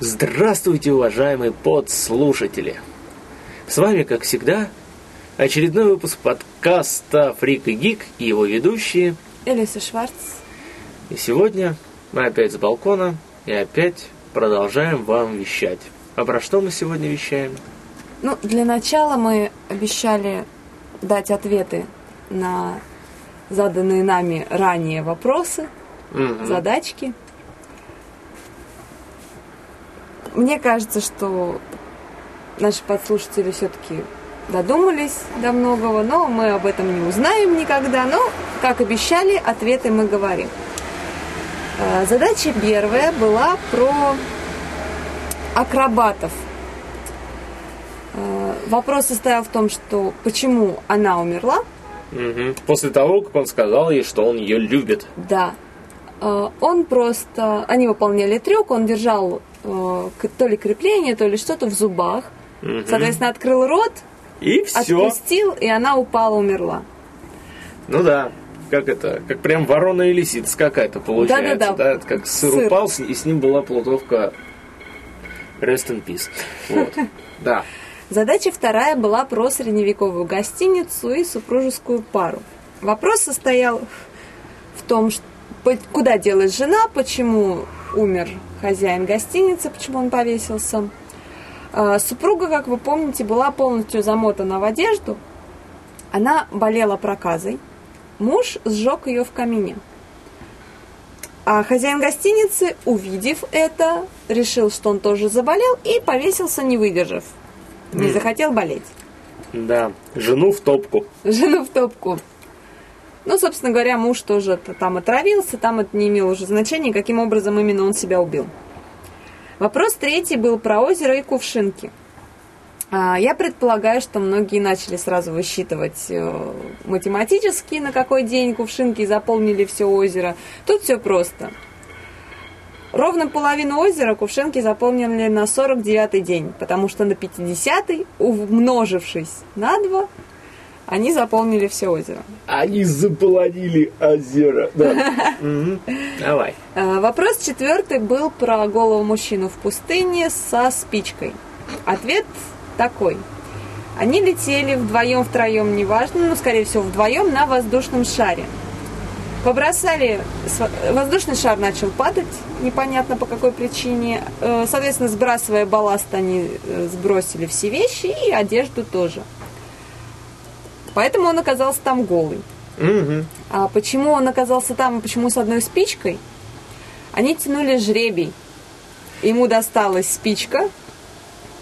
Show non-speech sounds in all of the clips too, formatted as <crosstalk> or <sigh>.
Здравствуйте, уважаемые подслушатели! С вами, как всегда, очередной выпуск подкаста «Фрик и Гик» и его ведущие Элиса Шварц. И сегодня мы опять с балкона и опять продолжаем вам вещать. А про что мы сегодня вещаем? Ну, для начала мы обещали дать ответы на заданные нами ранее вопросы, Мгм. задачки. Мне кажется, что наши подслушатели все-таки додумались до многого, но мы об этом не узнаем никогда. Но, как обещали, ответы мы говорим. Э, Задача первая была про акробатов. Э, Вопрос состоял в том, что почему она умерла. После того, как он сказал ей, что он ее любит. Да. Э, Он просто... Они выполняли трюк, он держал то ли крепление, то ли что-то в зубах. Мгм. Соответственно, открыл рот, И все. отпустил, и она упала, умерла. Ну да, как это, как прям ворона и лисица какая-то получается. Да-да-да. Это как сыр, Сыр. упал, и с ним была плутовка Rest in Peace. Вот. <laughs> Да. Задача вторая была про средневековую гостиницу и супружескую пару. Вопрос состоял в том, что куда делась жена, почему умер хозяин гостиницы, почему он повесился. А, Супруга, как вы помните, была полностью замотана в одежду. Она болела проказой. Муж сжег ее в камине. А хозяин гостиницы, увидев это, решил, что он тоже заболел и повесился, не выдержав. Не захотел болеть. Да. Жену в топку. Жену в топку. Ну, собственно говоря, муж тоже там отравился, там это не имело уже значения, каким образом именно он себя убил. Вопрос третий был про озеро и кувшинки. А, Я предполагаю, что многие начали сразу высчитывать э, математически, на какой день кувшинки заполнили все озеро. Тут все просто. Ровно половину озера кувшинки заполнили на 49-й день, потому что на 50-й, умножившись на 2, они заполнили все озеро. Они заполонили озеро. Да. <laughs> Давай. Э, Вопрос четвертый был про голову мужчину в пустыне со спичкой. Ответ такой. Они летели вдвоем, втроем, неважно, но, скорее всего, вдвоем на воздушном шаре. Побросали, воздушный шар начал падать, непонятно по какой причине. Э, Соответственно, сбрасывая балласт, они э, сбросили все вещи и одежду тоже. Поэтому он оказался там голый. Мгм. А почему он оказался там и почему с одной спичкой? Они тянули жребий. Ему досталась спичка,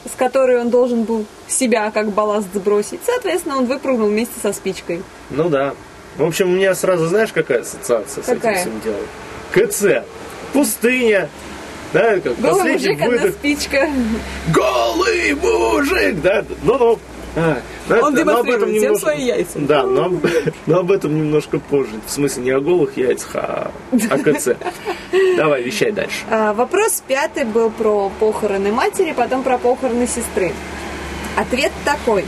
с которой он должен был себя как балласт сбросить. Соответственно, он выпрыгнул вместе со спичкой. Ну да. В общем, у меня сразу, знаешь, какая ассоциация с Какая? этим всем делом? КЦ. Пустыня. Да, как последний мужик, одна выдох. спичка. Голый мужик! Да, ну-ну. А, Он демонстрирует всем немножко- свои яйца. Да, но, об- <laughs> но об этом немножко позже. В смысле, не о голых яйцах, а о КЦ. Давай, вещай дальше. А, Вопрос пятый был про похороны матери, потом про похороны сестры. Ответ такой.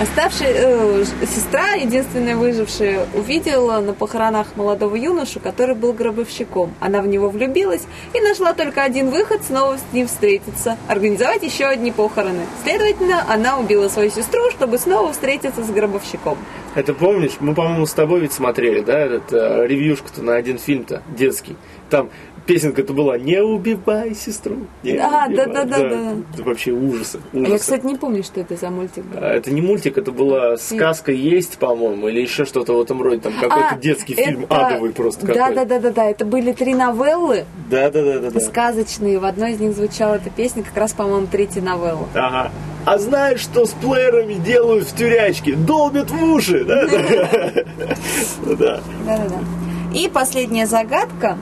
Оставшая э, сестра, единственная выжившая, увидела на похоронах молодого юношу, который был гробовщиком. Она в него влюбилась и нашла только один выход снова с ним встретиться, организовать еще одни похороны. Следовательно, она убила свою сестру, чтобы снова встретиться с гробовщиком. Это помнишь, мы, по-моему, с тобой ведь смотрели, да, этот э, ревьюшка-то на один фильм-то, детский. Там песенка-то была «Не убивай сестру». не Да, убивай». да, да, да, да. Это вообще ужасы, А ужасы. Я, кстати, не помню, что это за мультик был. А, Это не мультик, это была сказка есть, по-моему, или еще что-то в этом роде, там какой-то А, детский фильм это- адовый просто Да, какой-то. да, да, да, да. Это были три новеллы Да, да, да, да, да. сказочные. В одной из них звучала эта песня, как раз, по-моему, третья новелла. Ага. А знаешь, что с плеерами делают в тюрячке? Долбят в уши, да? Да. <laughs> Да, да, да. И последняя загадка.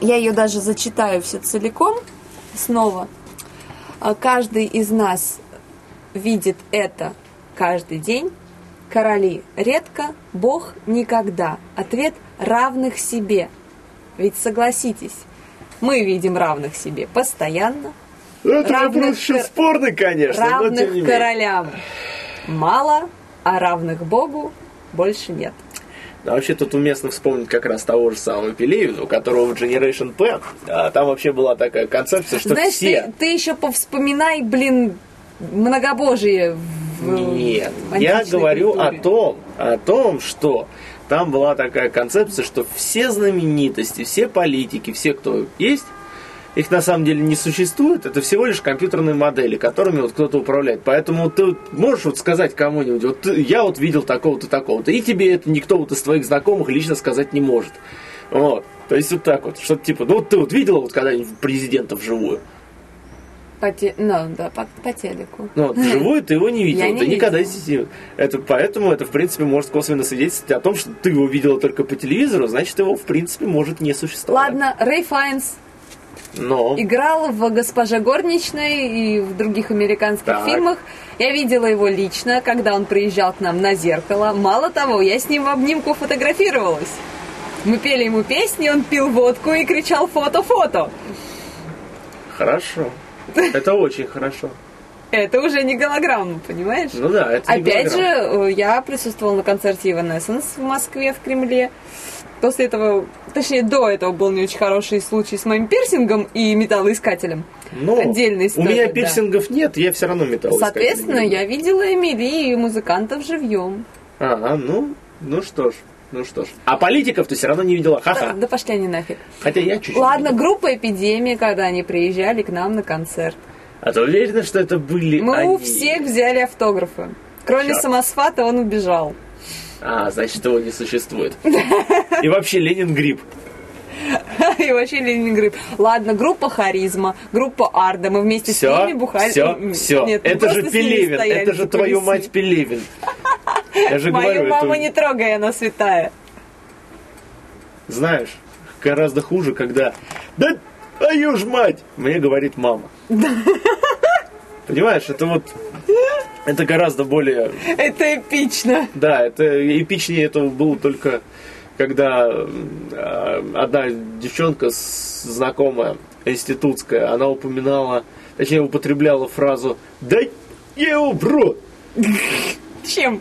Я ее даже зачитаю все целиком снова. А Каждый из нас видит это каждый день. Короли редко, Бог никогда. Ответ равных себе. Ведь согласитесь, мы видим равных себе постоянно, Ну, Это Равных вопрос еще кор- спорный, конечно, но тем равных не менее. королям мало, а равных Богу больше нет. А вообще тут уместно вспомнить как раз того же самого Пелевина, у которого в Generation P, а, там вообще была такая концепция, что Знаешь, все... ты, ты еще повспоминай, блин, многобожие в Нет, я говорю культуре. о том, о том, что там была такая концепция, что все знаменитости, все политики, все, кто есть, их на самом деле не существует, это всего лишь компьютерные модели, которыми вот кто-то управляет. Поэтому ты вот можешь вот сказать кому-нибудь, вот ты- я вот видел такого-то, такого-то, и тебе это никто вот из твоих знакомых лично сказать не может. Вот. То есть вот так вот, что-то типа, ну вот ты вот видела вот когда-нибудь президента вживую? По те- Ну, да, по, по телеку. Ну, вот, вживую ты его не видел, Я не ты никогда видела. Это, поэтому это, в принципе, может косвенно свидетельствовать о том, что ты его видела только по телевизору, значит, его, в принципе, может не существовать. Ладно, Рэй Файнс Но... играл в «Госпоже горничной» и в других американских Так. фильмах. Я видела его лично, когда он приезжал к нам на зеркало. Мало того, я с ним в обнимку фотографировалась. Мы пели ему песни, он пил водку и кричал «фото-фото». Хорошо. Это очень хорошо. Это уже не голограмма, понимаешь? Ну да, это Опять же, э, я присутствовала на концерте Evanescence в Москве, в Кремле. После этого, точнее, до этого был не очень хороший случай с моим пирсингом и металлоискателем. Но отдельная У история, меня да. пирсингов нет, я все равно металл Соответственно, я видела Эмили и музыкантов живьем. Ага, ну, ну что ж, ну что ж. А политиков ты все равно не видела, Да, ха-ха. да пошли они нафиг. Хотя я чуть-чуть. Ладно, группа «Эпидемия», когда они приезжали к нам на концерт. А ты уверена, что это были Мы они? у всех взяли автографы. Кроме Чёрт. самосфата он убежал. А, значит, его не существует. <laughs> И вообще Ленин гриб. И вообще Ленинград. Ладно, группа Харизма, группа Арда. Мы вместе с Все, ними бухали. все, все. нет, Это же с Пелевин, стояли это же твою мать Пелевин. <laughs> Я же Мою говорю, маму это, не трогай, она святая. знаешь, гораздо хуже, когда да твою ж мать, мне говорит мама. Понимаешь, это вот, это гораздо более Это эпично. Да, это эпичнее этого было только когда э, одна девчонка знакомая институтская, она упоминала, точнее употребляла фразу «Да я его в рот!» Чем?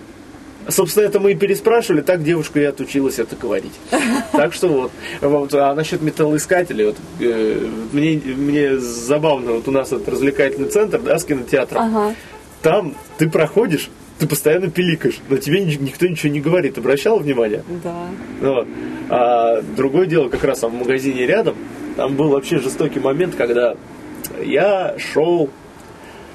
Собственно, это мы и переспрашивали, так девушка и отучилась это говорить. <laughs> Так что вот. вот а насчет металлоискателей, вот, э, мне, мне забавно, вот у нас этот развлекательный центр, да, с кинотеатром, Ага. там ты проходишь, ты постоянно пиликаешь, но тебе ни- никто ничего не говорит. Обращал внимание? Да. Вот. А другое дело, как раз там в магазине рядом, там был вообще жестокий момент, когда я шел,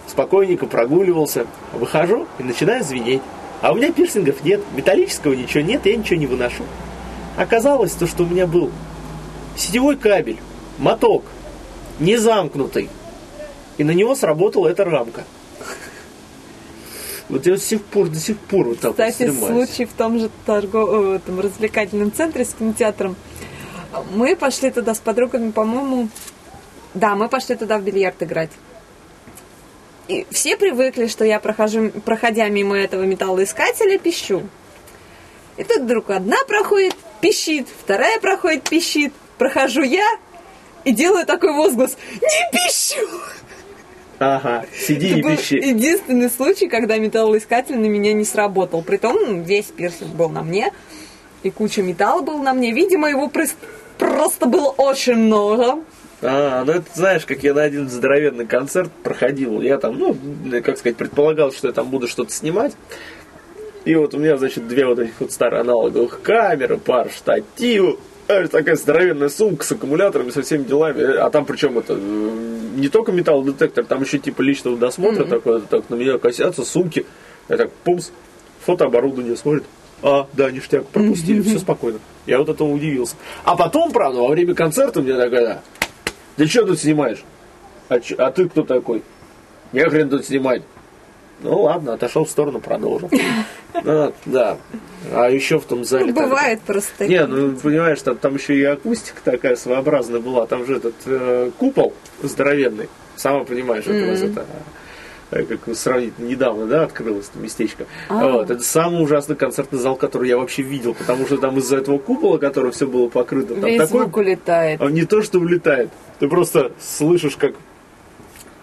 спокойненько прогуливался, выхожу и начинаю звенеть. А у меня пирсингов нет, металлического ничего нет, я ничего не выношу. Оказалось, то, что у меня был сетевой кабель, моток, не замкнутый. И на него сработала эта рамка. Вот я до сих пор, до сих пор вот так вот Кстати, стремаюсь. случай в том же торгов... э, этом развлекательном центре с кинотеатром. Мы пошли туда с подругами, по-моему... Да, мы пошли туда в бильярд играть. И все привыкли, что я прохожу, проходя мимо этого металлоискателя, пищу. И тут вдруг одна проходит, пищит, вторая проходит, пищит. Прохожу я и делаю такой возглас «Не пищу!» Ага, сиди и пищи. единственный случай, когда металлоискатель на меня не сработал. Притом весь пирсинг был на мне, и куча металла был на мне. Видимо, его прос- просто было очень много. А, ну это знаешь, как я на один здоровенный концерт проходил. Я там, ну, как сказать, предполагал, что я там буду что-то снимать. И вот у меня, значит, две вот этих вот старые аналоговых камеры, пар штативов, а, такая здоровенная сумка с аккумуляторами, со всеми делами. А там причем это не только металлодетектор, там еще типа личного досмотра такой, так на меня косятся сумки. Я так, пумс, фотооборудование смотрит. А, да, ништяк, пропустили, все <laughs> спокойно. Я вот этому удивился. А потом, правда, во время концерта мне такая, да, ты что тут снимаешь? А, чё- а ты кто такой? Не хрен тут снимать. Ну ладно, отошел в сторону, продолжил. А, <laughs> да. А еще в том зале. тогда- Бывает просто. Не, ну понимаешь, там, там еще и акустика такая своеобразная была. Там же этот э, купол здоровенный. Сама понимаешь, вас это как сравнить недавно, да, открылось это местечко. А. Вот, это самый ужасный концертный зал, который я вообще видел, потому что там из-за этого купола, который все было покрыто, там Весь такой звук улетает. а не то, что улетает. Ты просто слышишь, как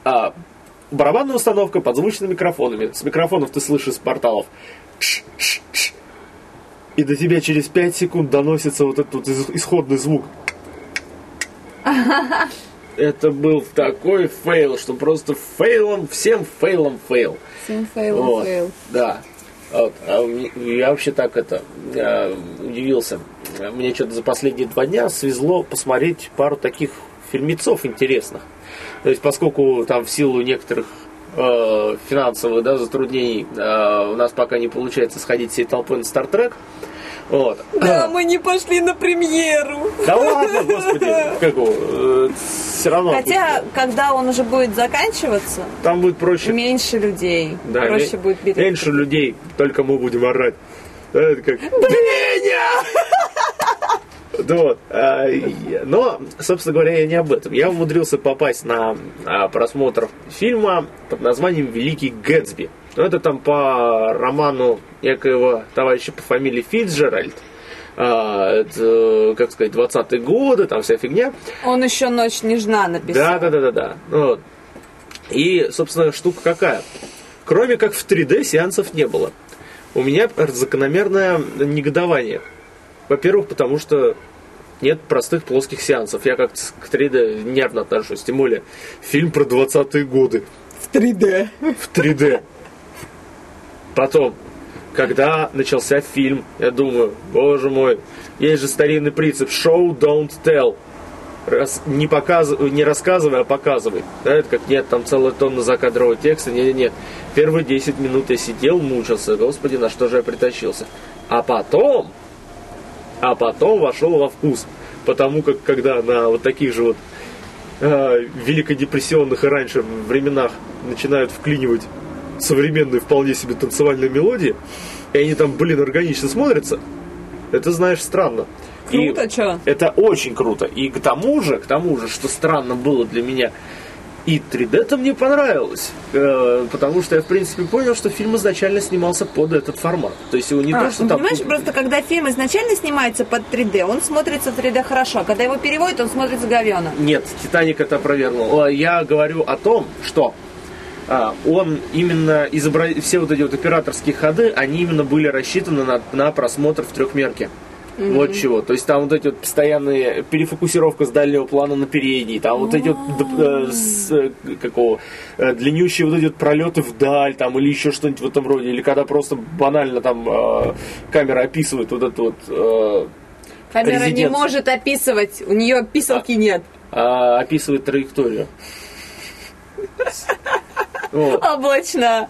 а, барабанная установка под звучными микрофонами. С микрофонов ты слышишь с порталов. И до тебя через 5 секунд доносится вот этот вот исходный звук. <laughs> Это был такой фейл, что просто фейлом, всем фейлом фейл. Всем фейл, Вот, фейл. Да. Вот. А я вообще так это э, удивился. Мне что-то за последние два дня свезло посмотреть пару таких фильмецов интересных. То есть, поскольку там в силу некоторых э, финансовых да, затруднений э, у нас пока не получается сходить всей толпой на Стартрек. Вот. Да, мы не пошли на премьеру. Да ладно, господи, как его, все равно. Хотя, когда он уже будет заканчиваться, там будет проще. меньше людей. Да, Проще ме- будет билет. Меньше людей, только мы будем орать. Это как... Да вот. а, Но, собственно говоря, я не об этом. Я умудрился попасть на а, просмотр фильма под названием «Великий Гэтсби». Ну, это там по роману некоего товарища по фамилии Фитджеральд. А, это, как сказать, 20-е годы, там вся фигня. Он еще «Ночь нежна» написал. Да, да, да, да, да. Вот. И, собственно, штука какая? Кроме как в 3D сеансов не было. У меня закономерное негодование. Во-первых, потому что нет простых плоских сеансов. Я как-то к 3D нервно отношусь. Тем более, фильм про 20-е годы В 3D. в 3D. Потом, когда начался фильм, я думаю, боже мой, есть же старинный принцип show, don't tell. Раз, не, показывай, не рассказывай, а показывай. Да, это как нет, там целая тонна закадрового текста. Нет, нет, нет. Первые 10 минут я сидел, мучился. Господи, на что же я притащился? А потом, а потом вошел во вкус. Потому как, когда на вот таких же вот э, великодепрессионных и раньше временах начинают вклинивать современные вполне себе танцевальные мелодии, и они там, блин, органично смотрятся, это, знаешь, странно. И Круто, чё? Это очень круто. И к тому же, к тому же, что странно было для меня, и 3D-то мне понравилось, э, потому что я, в принципе, понял, что фильм изначально снимался под этот формат. То есть его не А, то, что там... понимаешь, просто когда фильм изначально снимается под 3D, он смотрится в 3D хорошо, а когда его переводят, он смотрится говёно. Нет, Титаник это опровергнул. О, Я говорю о том, что он именно изобра... все вот эти вот операторские ходы, они именно были рассчитаны на, на просмотр в трехмерке. Вот чего. То есть там вот эти вот постоянные перефокусировка с дальнего плана на передний, там вот эти вот э, с, э, какого э, длиннющие вот эти вот пролеты вдаль, там или еще что-нибудь в этом роде, или когда просто банально там э, камера описывает вот это вот э, Камера не может описывать, у нее писалки нет. а, описывает траекторию. <laughs> Облачно.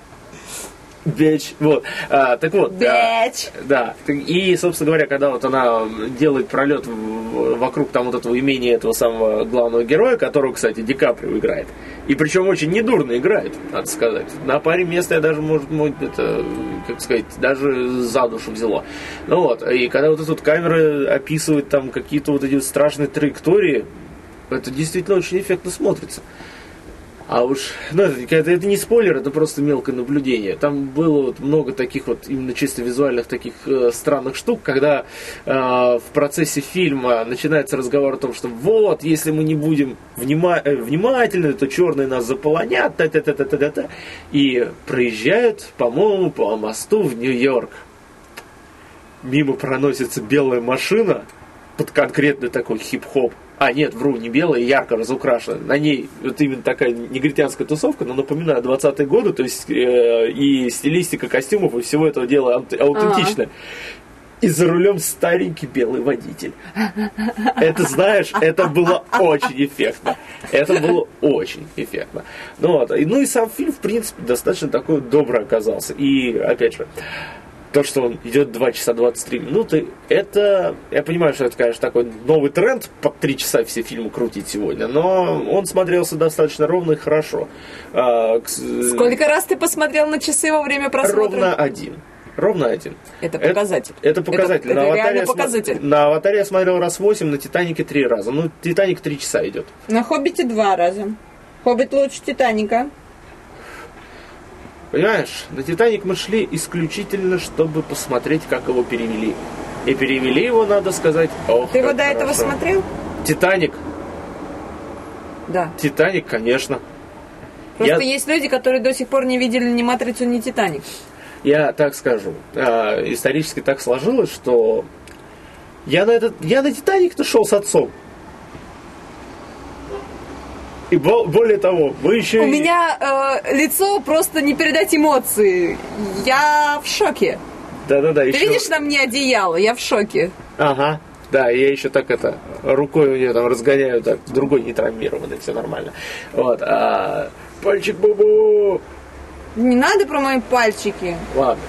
Бич. Вот. А, так вот. да. Бэч. Да. Так- И, собственно говоря, когда вот она делает пролет вокруг там вот этого имения этого самого главного героя, которого, кстати, Ди Каприо играет. И причем очень недурно играет, надо сказать. На паре мест я даже, может, может, это, как сказать, даже за душу взяло. Ну вот, и когда вот эта вот камера описывает там какие-то вот эти вот страшные траектории, это действительно очень эффектно смотрится. А уж, ну, это, это, не спойлер, это просто мелкое наблюдение. Там было вот много таких вот именно чисто визуальных таких э, странных штук, когда э, в процессе фильма начинается разговор о том, что вот, если мы не будем внима- э, внимательны, то черные нас заполонят, та та та та та та та и проезжают, по-моему, по мосту в Нью-Йорк. Мимо проносится белая машина под конкретный такой хип-хоп. А, нет, вру, не белая, ярко разукрашена. На ней вот именно такая негритянская тусовка, но напоминаю, 20-е годы, то есть э, и стилистика костюмов, и всего этого дела аут- аутентичная. И за рулем старенький белый водитель. Это, знаешь, это было очень эффектно. Это было очень эффектно. Ну, вот. Ну и сам фильм, в принципе, достаточно такой добрый оказался. И, опять же, то, что он идет 2 часа 23 минуты, это, я понимаю, что это, конечно, такой новый тренд, по 3 часа все фильмы крутить сегодня, но он смотрелся достаточно ровно и хорошо. А, Сколько раз ты посмотрел на часы во время просмотра? Ровно один. Ровно один. Это показатель. Это, показатель. Это, на, это аватаре реально показатель. на аватаре я смотрел раз 8, на Титанике 3 раза. Ну, Титаник 3 часа идет. На Хоббите два раза. Хоббит лучше Титаника. Понимаешь, на Титаник мы шли исключительно, чтобы посмотреть, как его перевели. И перевели его, надо сказать, ох, Ты его до этого хорошо. смотрел? Титаник. Да. Титаник, конечно. Просто Я- есть люди, которые до сих пор не видели ни Матрицу, ни Титаник. я так скажу, а, исторически так сложилось, что я на этот, я на Титаник-то шел с отцом. И бо- более того, мы еще... У и- меня э, лицо просто не передать эмоции. Я в шоке. Да-да-да, Ты еще... видишь на мне одеяло? Я в шоке. Ага. Да, я еще так это рукой у нее там разгоняю, так другой не травмированный, все нормально. Вот. А, пальчик бубу. Не надо про мои пальчики. Ладно.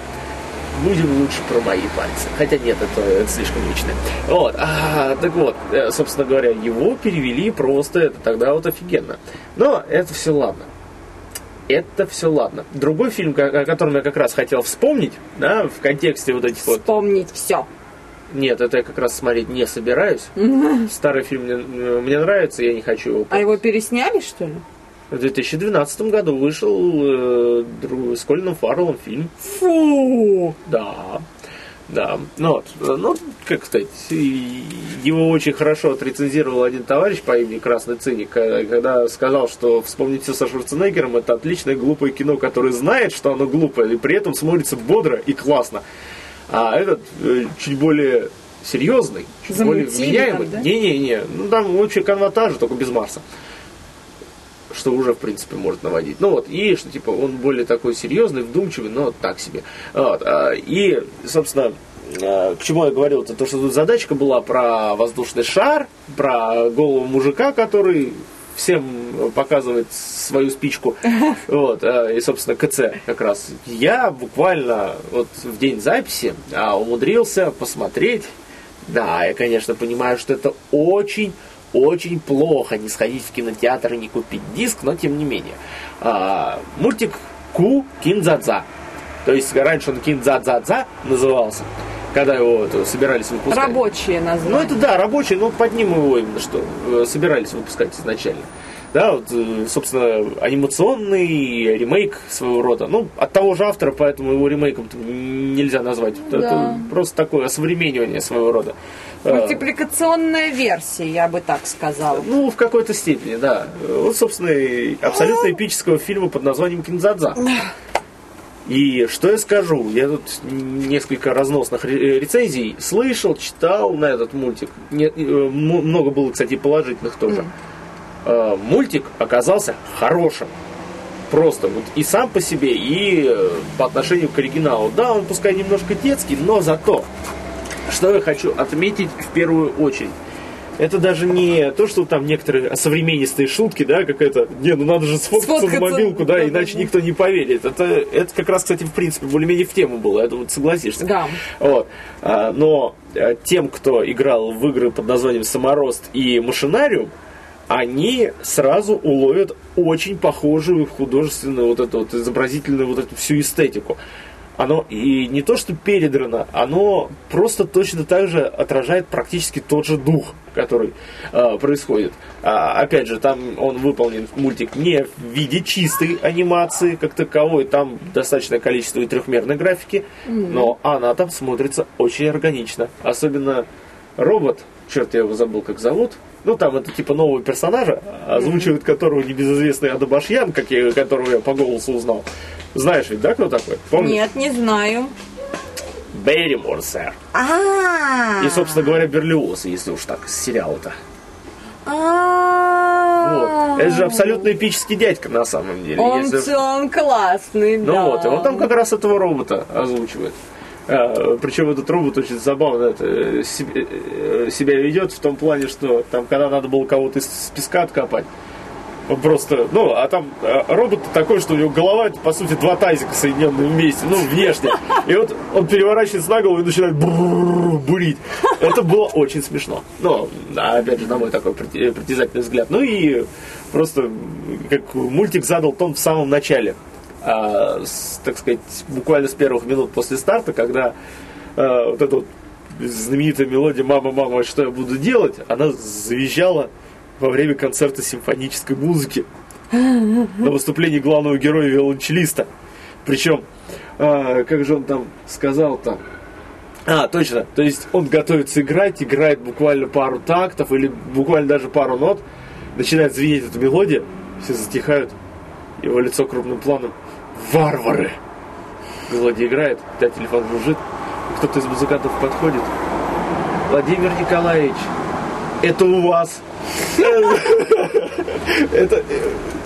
Будем лучше про мои пальцы. Хотя нет, это, это слишком личное. Вот. А, так вот, э, собственно говоря, его перевели просто это тогда вот офигенно. Но это все ладно. Это все ладно. Другой фильм, о котором я как раз хотел вспомнить, да, в контексте вот этих вот Вспомнить все. Нет, это я как раз смотреть не собираюсь. <laughs> Старый фильм мне, э, мне нравится, я не хочу его. А его пересняли, что ли? В 2012 году вышел э, с Колином Фарреллом фильм. Фу! Да. Да. Ну, вот, э, ну, как сказать, его очень хорошо отрецензировал один товарищ по имени Красный Циник, э, когда сказал, что вспомнить все со Шварценеггером это отличное глупое кино, которое знает, что оно глупое, и при этом смотрится бодро и классно. А этот э, чуть более серьезный, чуть более Замутили вменяемый. там, да? Не-не-не, ну там вообще конватажа, только без Марса. Что уже, в принципе, может наводить. Ну вот, и что, типа, он более такой серьезный, вдумчивый, но так себе. Вот, а, и, собственно, а, к чему я говорил, это то, что тут задачка была про воздушный шар, про голову мужика, который всем показывает свою спичку. <laughs> Вот, а, и, собственно, КЦ как раз. Я буквально вот в день записи умудрился посмотреть. Да, я, конечно, понимаю, что это очень очень плохо не сходить в кинотеатр и не купить диск, но тем не менее. А, мультик Ку Кинзадза. То есть раньше он Кинзадзадза назывался, когда его это, собирались выпускать. Рабочие Ну названия. это да, рабочий, но под ним его именно что э, собирались выпускать изначально. Да, вот, э, собственно, анимационный ремейк своего рода. Ну, от того же автора, поэтому его ремейком нельзя назвать. Это Да. просто такое осовременивание своего рода. Э, Мультипликационная версия, я бы так сказала. Ну, в какой-то степени, да. Вот, собственно, абсолютно эпического фильма под названием Кинзадза. И что я скажу? Я тут несколько разносных ре- рецензий слышал, читал на этот мультик. Э, много было, кстати, положительных тоже. Э, Мультик оказался хорошим. Просто вот и сам по себе, и э, по отношению к оригиналу. Да, он пускай немножко детский, но зато, что я хочу отметить в первую очередь. Это даже не то, что там некоторые современнистые шутки, да, какая-то, не, ну надо же сфоткаться, Сфоткаться, на мобилку, да, да, иначе да. никто не поверит. Это, это как раз, кстати, в принципе, более-менее в тему было, я думаю, согласишься. Да. Вот. А, Но а, тем, кто играл в игры под названием «Саморост» и «Машинариум», они сразу уловят очень похожую художественную вот эту вот изобразительную вот эту всю эстетику. Оно и не то, что передрано, оно просто точно так же отражает практически тот же дух, который э, происходит. А, опять же, там он выполнен мультик не в виде чистой анимации как таковой, там достаточное количество и трехмерной графики, но она там смотрится очень органично. Особенно робот, черт я его забыл, как зовут. Ну, там это типа нового персонажа, озвучивает которого небезызвестный Адабашьян, как я, которого я по голосу узнал. Знаешь ведь, да, кто такой? Помнишь? Нет, не знаю. Берримор, сэр. А. И, собственно говоря, Берлиоз, если уж так, с сериала-то. А. Вот. Это же абсолютно эпический дядька на самом деле. Он, если- он классный, Ну да. вот, и он там как раз этого робота озвучивает. А, причем этот робот очень забавно это, э, э, себя ведет в том плане, что там, когда надо было кого-то из песка откопать, он просто, ну, а там э, робот такой, что у него голова, это, по сути, два тазика соединенные вместе, ну, внешне. И вот он переворачивается на голову и начинает бурить. Это было очень смешно. Ну, опять же, на мой такой притязательный взгляд. Ну и просто, как мультик задал тон в самом начале. А, с, так сказать, буквально с первых минут после старта, когда а, вот эта вот знаменитая мелодия «Мама, мама, что я буду делать?» она завизжала во время концерта симфонической музыки <laughs> на выступлении главного героя виолончелиста. Причем, а, как же он там сказал-то? А, точно. То есть он готовится играть, играет буквально пару тактов или буквально даже пару нот, начинает звенеть эта мелодия, все затихают, его лицо крупным планом. Варвары! мелодия играет, да, телефон жужжит, кто-то из музыкантов подходит. Владимир Николаевич, это у вас. <laughs> Это,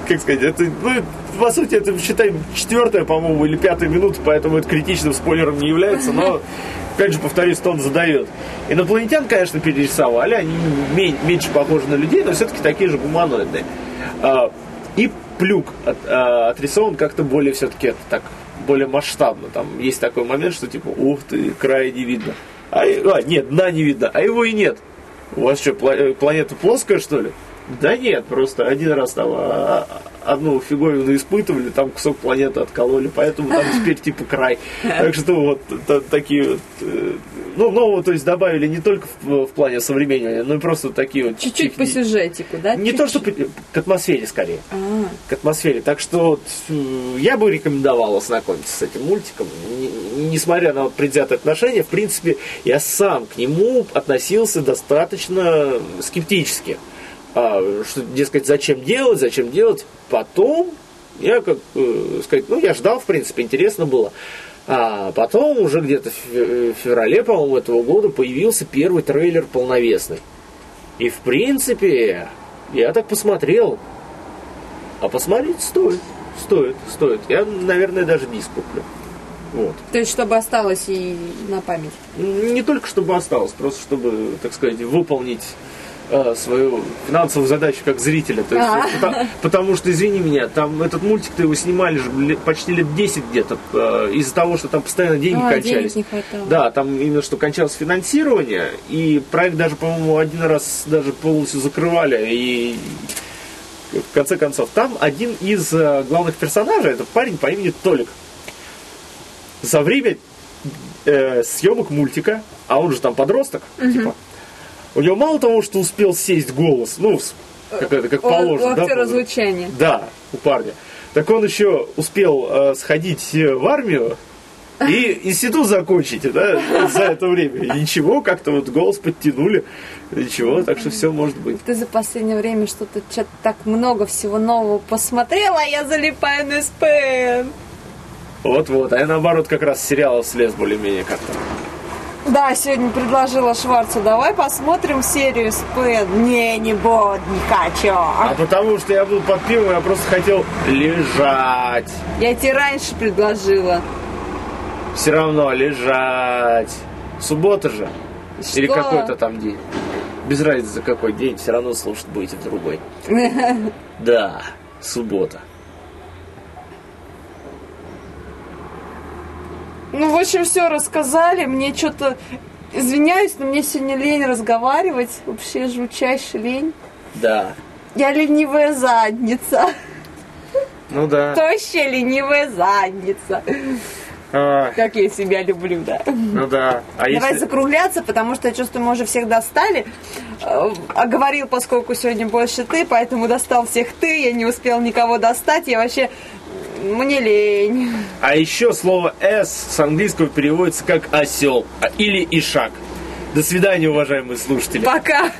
как сказать, это, ну, по сути, это, считай, четвертая, по-моему, или пятая минута, поэтому это критичным спойлером не является, но, опять же, повторюсь, тон задает. Инопланетян, конечно, перерисовали, они меньше похожи на людей, но все-таки такие же гуманоидные. А, и плюк от, а, отрисован как-то более все-таки так более масштабно. Там есть такой момент, что типа, ух ты, края не видно. А, а нет, дна не видно, а его и нет. У вас что, э, планета плоская, что ли? Да нет, просто один раз там а, а, одну фиговину испытывали, там кусок планеты откололи, поэтому там теперь типа край. Так что вот та, такие вот, э, ну, нового, то есть добавили не только в, в плане современного, но и просто такие вот... Чуть-чуть по сюжетику, да? Не Чуть-чуть. то, что к атмосфере скорее. А. К атмосфере. Так что э, я бы рекомендовал ознакомиться с этим мультиком. Несмотря на вот предвзятое отношение, в принципе, я сам к нему относился достаточно скептически а, что, дескать, зачем делать, зачем делать. Потом я, как э, сказать, ну, я ждал, в принципе, интересно было. А потом уже где-то в феврале, по-моему, этого года появился первый трейлер полновесный. И, в принципе, я так посмотрел. А посмотреть стоит. Стоит, стоит. Я, наверное, даже диск куплю. Вот. То есть, чтобы осталось и на память? Не только чтобы осталось, просто чтобы, так сказать, выполнить э, свою финансовую задачу как зрителя. То есть, а. потому, потому что, извини меня, там этот мультик-то его снимали же почти лет 10 где-то э, из-за того, что там постоянно деньги а, кончались. Денег не хватало. Да, там именно что кончалось финансирование, и проект даже, по-моему, один раз даже полностью закрывали, и в конце концов, там один из э, главных персонажей, это парень по имени Толик. За время э, съемок мультика, а он же там подросток, угу. типа, у него мало того, что успел сесть голос, ну, как, это, как положено. У актера да, звучания. Да, у парня. Так он еще успел э, сходить в армию и <laughs> институт закончить, да, за это время. И ничего, как-то вот голос подтянули. Ничего, так что все может быть. Ты за последнее время что-то что так много всего нового посмотрела, а я залипаю на СПН. Вот-вот, а я наоборот как раз сериал слез более-менее как-то. Да, сегодня предложила Шварцу, давай посмотрим серию СПН. Не, не буду, не хочу. А потому что я был под пивом, я просто хотел лежать. Я тебе раньше предложила. Все равно лежать. Суббота же. Что? Или какой-то там день. Без разницы, за какой день, все равно слушать будете в другой. <laughs> Да, суббота. Ну, в общем, все рассказали. Мне что-то... Извиняюсь, но мне сегодня лень разговаривать. Вообще жутчайшая лень. Да. Я ленивая задница. Ну да. Тощая ленивая задница. А... Как я себя люблю, да. Ну да. А Давай если... закругляться, потому что я чувствую, мы уже всех достали. А говорил, поскольку сегодня больше ты, поэтому достал всех ты. Я не успел никого достать. Я вообще мне лень. А еще слово «с» с английского переводится как «осел» или «ишак». До свидания, уважаемые слушатели. Пока.